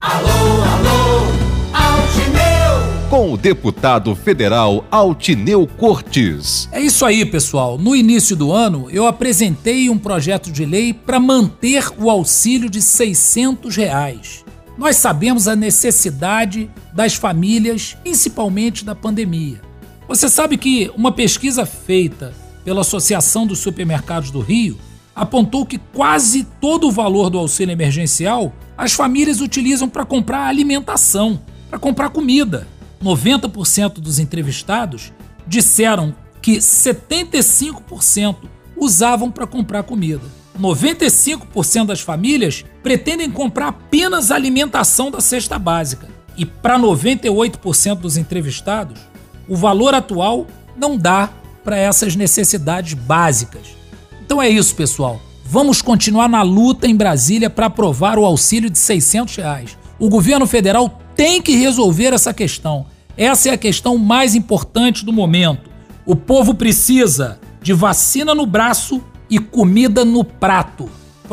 Alô, alô, Altineu! Com o deputado federal Altineu Cortes. É isso aí, pessoal. No início do ano, eu apresentei um projeto de lei para manter o auxílio de 600 reais. Nós sabemos a necessidade das famílias, principalmente da pandemia. Você sabe que uma pesquisa feita pela Associação dos Supermercados do Rio apontou que quase todo o valor do auxílio emergencial as famílias utilizam para comprar alimentação, para comprar comida. 90% dos entrevistados disseram que 75% usavam para comprar comida. 95% das famílias pretendem comprar apenas alimentação da cesta básica. E para 98% dos entrevistados, o valor atual não dá para essas necessidades básicas. Então é isso, pessoal. Vamos continuar na luta em Brasília para aprovar o auxílio de 600 reais. O governo federal tem que resolver essa questão. Essa é a questão mais importante do momento. O povo precisa de vacina no braço e comida no prato.